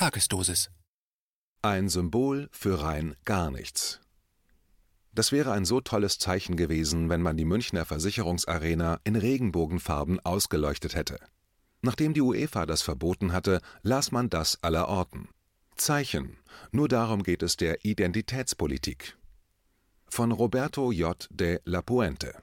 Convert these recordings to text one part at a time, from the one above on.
Tagesdosis. Ein Symbol für rein gar nichts. Das wäre ein so tolles Zeichen gewesen, wenn man die Münchner Versicherungsarena in Regenbogenfarben ausgeleuchtet hätte. Nachdem die UEFA das verboten hatte, las man das allerorten. Zeichen. Nur darum geht es der Identitätspolitik. Von Roberto J. de la Puente.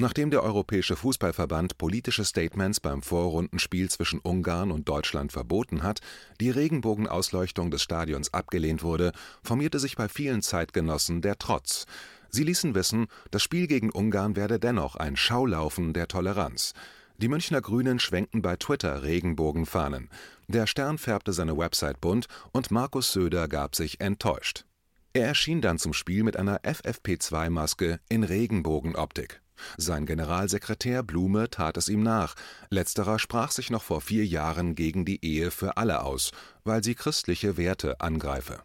Nachdem der Europäische Fußballverband politische Statements beim Vorrundenspiel zwischen Ungarn und Deutschland verboten hat, die Regenbogenausleuchtung des Stadions abgelehnt wurde, formierte sich bei vielen Zeitgenossen der Trotz. Sie ließen wissen, das Spiel gegen Ungarn werde dennoch ein Schaulaufen der Toleranz. Die Münchner Grünen schwenkten bei Twitter Regenbogenfahnen. Der Stern färbte seine Website bunt und Markus Söder gab sich enttäuscht. Er erschien dann zum Spiel mit einer FFP2-Maske in Regenbogenoptik. Sein Generalsekretär Blume tat es ihm nach. Letzterer sprach sich noch vor vier Jahren gegen die Ehe für alle aus, weil sie christliche Werte angreife.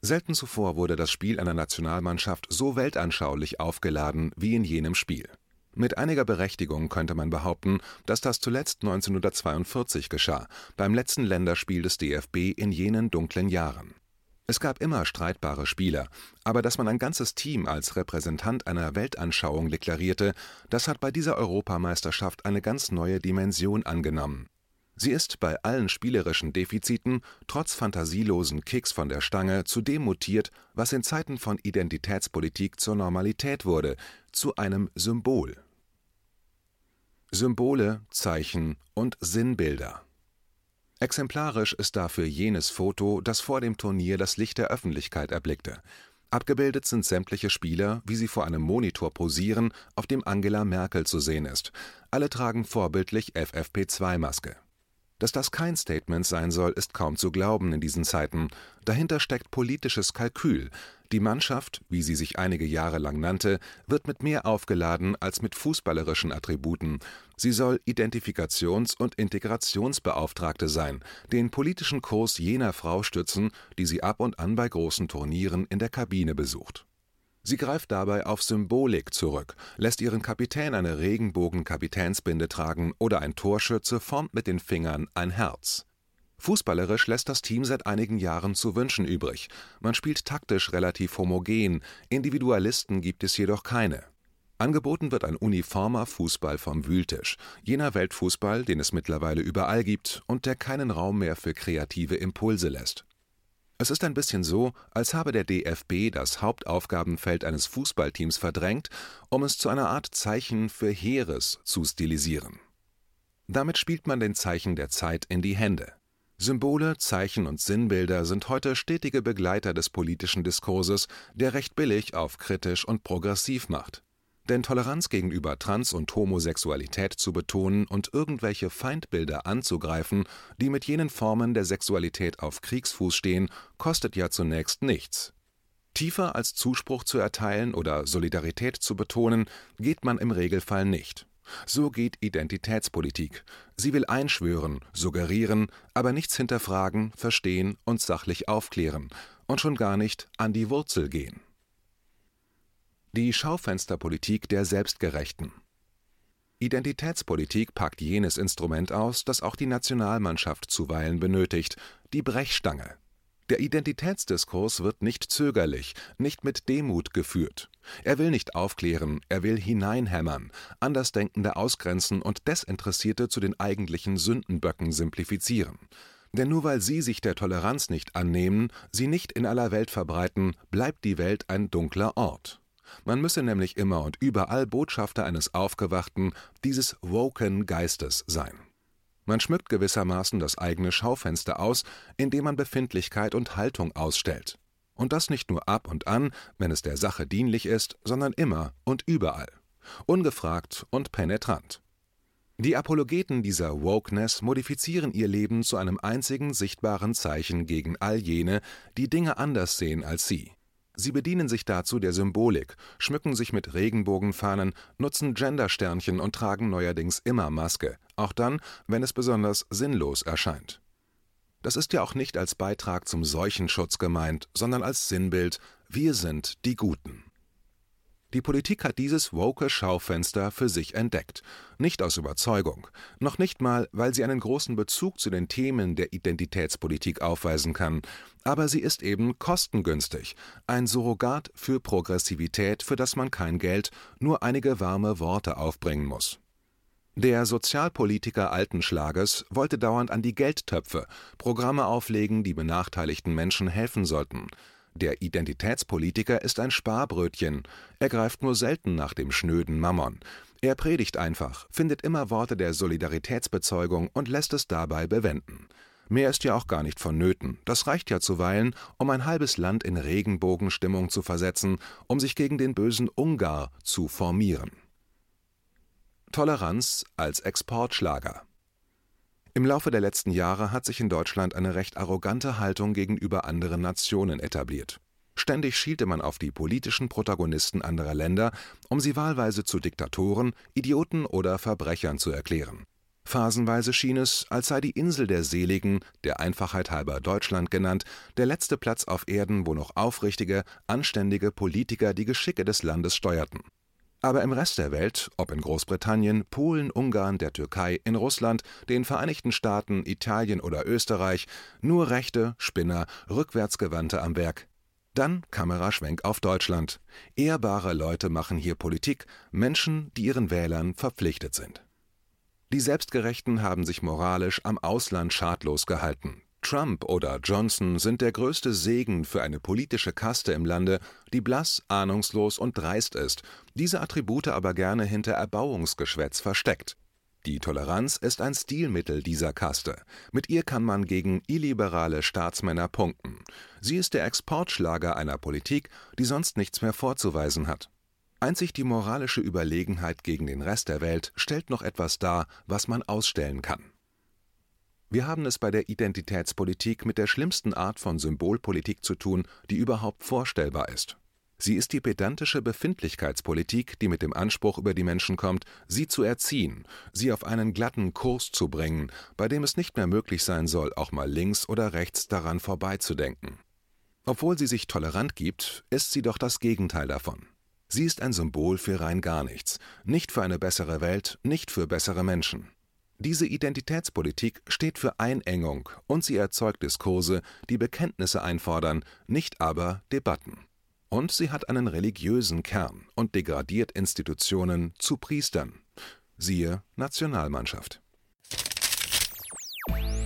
Selten zuvor wurde das Spiel einer Nationalmannschaft so weltanschaulich aufgeladen wie in jenem Spiel. Mit einiger Berechtigung könnte man behaupten, dass das zuletzt 1942 geschah, beim letzten Länderspiel des DFB in jenen dunklen Jahren. Es gab immer streitbare Spieler, aber dass man ein ganzes Team als Repräsentant einer Weltanschauung deklarierte, das hat bei dieser Europameisterschaft eine ganz neue Dimension angenommen. Sie ist bei allen spielerischen Defiziten trotz fantasielosen Kicks von der Stange zu dem mutiert, was in Zeiten von Identitätspolitik zur Normalität wurde, zu einem Symbol. Symbole, Zeichen und Sinnbilder Exemplarisch ist dafür jenes Foto, das vor dem Turnier das Licht der Öffentlichkeit erblickte. Abgebildet sind sämtliche Spieler, wie sie vor einem Monitor posieren, auf dem Angela Merkel zu sehen ist. Alle tragen vorbildlich FFP2-Maske. Dass das kein Statement sein soll, ist kaum zu glauben in diesen Zeiten. Dahinter steckt politisches Kalkül. Die Mannschaft, wie sie sich einige Jahre lang nannte, wird mit mehr aufgeladen als mit fußballerischen Attributen. Sie soll Identifikations- und Integrationsbeauftragte sein, den politischen Kurs jener Frau stützen, die sie ab und an bei großen Turnieren in der Kabine besucht. Sie greift dabei auf Symbolik zurück, lässt ihren Kapitän eine Regenbogen-Kapitänsbinde tragen oder ein Torschütze formt mit den Fingern ein Herz. Fußballerisch lässt das Team seit einigen Jahren zu wünschen übrig. Man spielt taktisch relativ homogen, Individualisten gibt es jedoch keine. Angeboten wird ein uniformer Fußball vom Wühltisch, jener Weltfußball, den es mittlerweile überall gibt und der keinen Raum mehr für kreative Impulse lässt. Es ist ein bisschen so, als habe der DFB das Hauptaufgabenfeld eines Fußballteams verdrängt, um es zu einer Art Zeichen für Heeres zu stilisieren. Damit spielt man den Zeichen der Zeit in die Hände. Symbole, Zeichen und Sinnbilder sind heute stetige Begleiter des politischen Diskurses, der recht billig auf kritisch und progressiv macht. Denn Toleranz gegenüber Trans- und Homosexualität zu betonen und irgendwelche Feindbilder anzugreifen, die mit jenen Formen der Sexualität auf Kriegsfuß stehen, kostet ja zunächst nichts. Tiefer als Zuspruch zu erteilen oder Solidarität zu betonen, geht man im Regelfall nicht. So geht Identitätspolitik. Sie will einschwören, suggerieren, aber nichts hinterfragen, verstehen und sachlich aufklären und schon gar nicht an die Wurzel gehen. Die Schaufensterpolitik der Selbstgerechten. Identitätspolitik packt jenes Instrument aus, das auch die Nationalmannschaft zuweilen benötigt, die Brechstange. Der Identitätsdiskurs wird nicht zögerlich, nicht mit Demut geführt. Er will nicht aufklären, er will hineinhämmern, Andersdenkende ausgrenzen und Desinteressierte zu den eigentlichen Sündenböcken simplifizieren. Denn nur weil sie sich der Toleranz nicht annehmen, sie nicht in aller Welt verbreiten, bleibt die Welt ein dunkler Ort. Man müsse nämlich immer und überall Botschafter eines aufgewachten, dieses woken Geistes sein. Man schmückt gewissermaßen das eigene Schaufenster aus, indem man Befindlichkeit und Haltung ausstellt. Und das nicht nur ab und an, wenn es der Sache dienlich ist, sondern immer und überall. Ungefragt und penetrant. Die Apologeten dieser Wokeness modifizieren ihr Leben zu einem einzigen sichtbaren Zeichen gegen all jene, die Dinge anders sehen als sie. Sie bedienen sich dazu der Symbolik, schmücken sich mit Regenbogenfahnen, nutzen Gendersternchen und tragen neuerdings immer Maske, auch dann, wenn es besonders sinnlos erscheint. Das ist ja auch nicht als Beitrag zum Seuchenschutz gemeint, sondern als Sinnbild Wir sind die Guten. Die Politik hat dieses woke Schaufenster für sich entdeckt. Nicht aus Überzeugung, noch nicht mal, weil sie einen großen Bezug zu den Themen der Identitätspolitik aufweisen kann, aber sie ist eben kostengünstig, ein Surrogat für Progressivität, für das man kein Geld, nur einige warme Worte aufbringen muss. Der Sozialpolitiker alten Schlages wollte dauernd an die Geldtöpfe, Programme auflegen, die benachteiligten Menschen helfen sollten. Der Identitätspolitiker ist ein Sparbrötchen, er greift nur selten nach dem schnöden Mammon. Er predigt einfach, findet immer Worte der Solidaritätsbezeugung und lässt es dabei bewenden. Mehr ist ja auch gar nicht vonnöten, das reicht ja zuweilen, um ein halbes Land in Regenbogenstimmung zu versetzen, um sich gegen den bösen Ungar zu formieren. Toleranz als Exportschlager im Laufe der letzten Jahre hat sich in Deutschland eine recht arrogante Haltung gegenüber anderen Nationen etabliert. Ständig schielte man auf die politischen Protagonisten anderer Länder, um sie wahlweise zu Diktatoren, Idioten oder Verbrechern zu erklären. Phasenweise schien es, als sei die Insel der Seligen, der Einfachheit halber Deutschland genannt, der letzte Platz auf Erden, wo noch aufrichtige, anständige Politiker die Geschicke des Landes steuerten. Aber im Rest der Welt, ob in Großbritannien, Polen, Ungarn, der Türkei, in Russland, den Vereinigten Staaten, Italien oder Österreich, nur Rechte, Spinner, Rückwärtsgewandte am Werk. Dann Kameraschwenk auf Deutschland. Ehrbare Leute machen hier Politik, Menschen, die ihren Wählern verpflichtet sind. Die Selbstgerechten haben sich moralisch am Ausland schadlos gehalten, Trump oder Johnson sind der größte Segen für eine politische Kaste im Lande, die blass, ahnungslos und dreist ist, diese Attribute aber gerne hinter Erbauungsgeschwätz versteckt. Die Toleranz ist ein Stilmittel dieser Kaste. Mit ihr kann man gegen illiberale Staatsmänner punkten. Sie ist der Exportschlager einer Politik, die sonst nichts mehr vorzuweisen hat. Einzig die moralische Überlegenheit gegen den Rest der Welt stellt noch etwas dar, was man ausstellen kann. Wir haben es bei der Identitätspolitik mit der schlimmsten Art von Symbolpolitik zu tun, die überhaupt vorstellbar ist. Sie ist die pedantische Befindlichkeitspolitik, die mit dem Anspruch über die Menschen kommt, sie zu erziehen, sie auf einen glatten Kurs zu bringen, bei dem es nicht mehr möglich sein soll, auch mal links oder rechts daran vorbeizudenken. Obwohl sie sich tolerant gibt, ist sie doch das Gegenteil davon. Sie ist ein Symbol für rein gar nichts, nicht für eine bessere Welt, nicht für bessere Menschen. Diese Identitätspolitik steht für Einengung und sie erzeugt Diskurse, die Bekenntnisse einfordern, nicht aber Debatten. Und sie hat einen religiösen Kern und degradiert Institutionen zu Priestern. Siehe Nationalmannschaft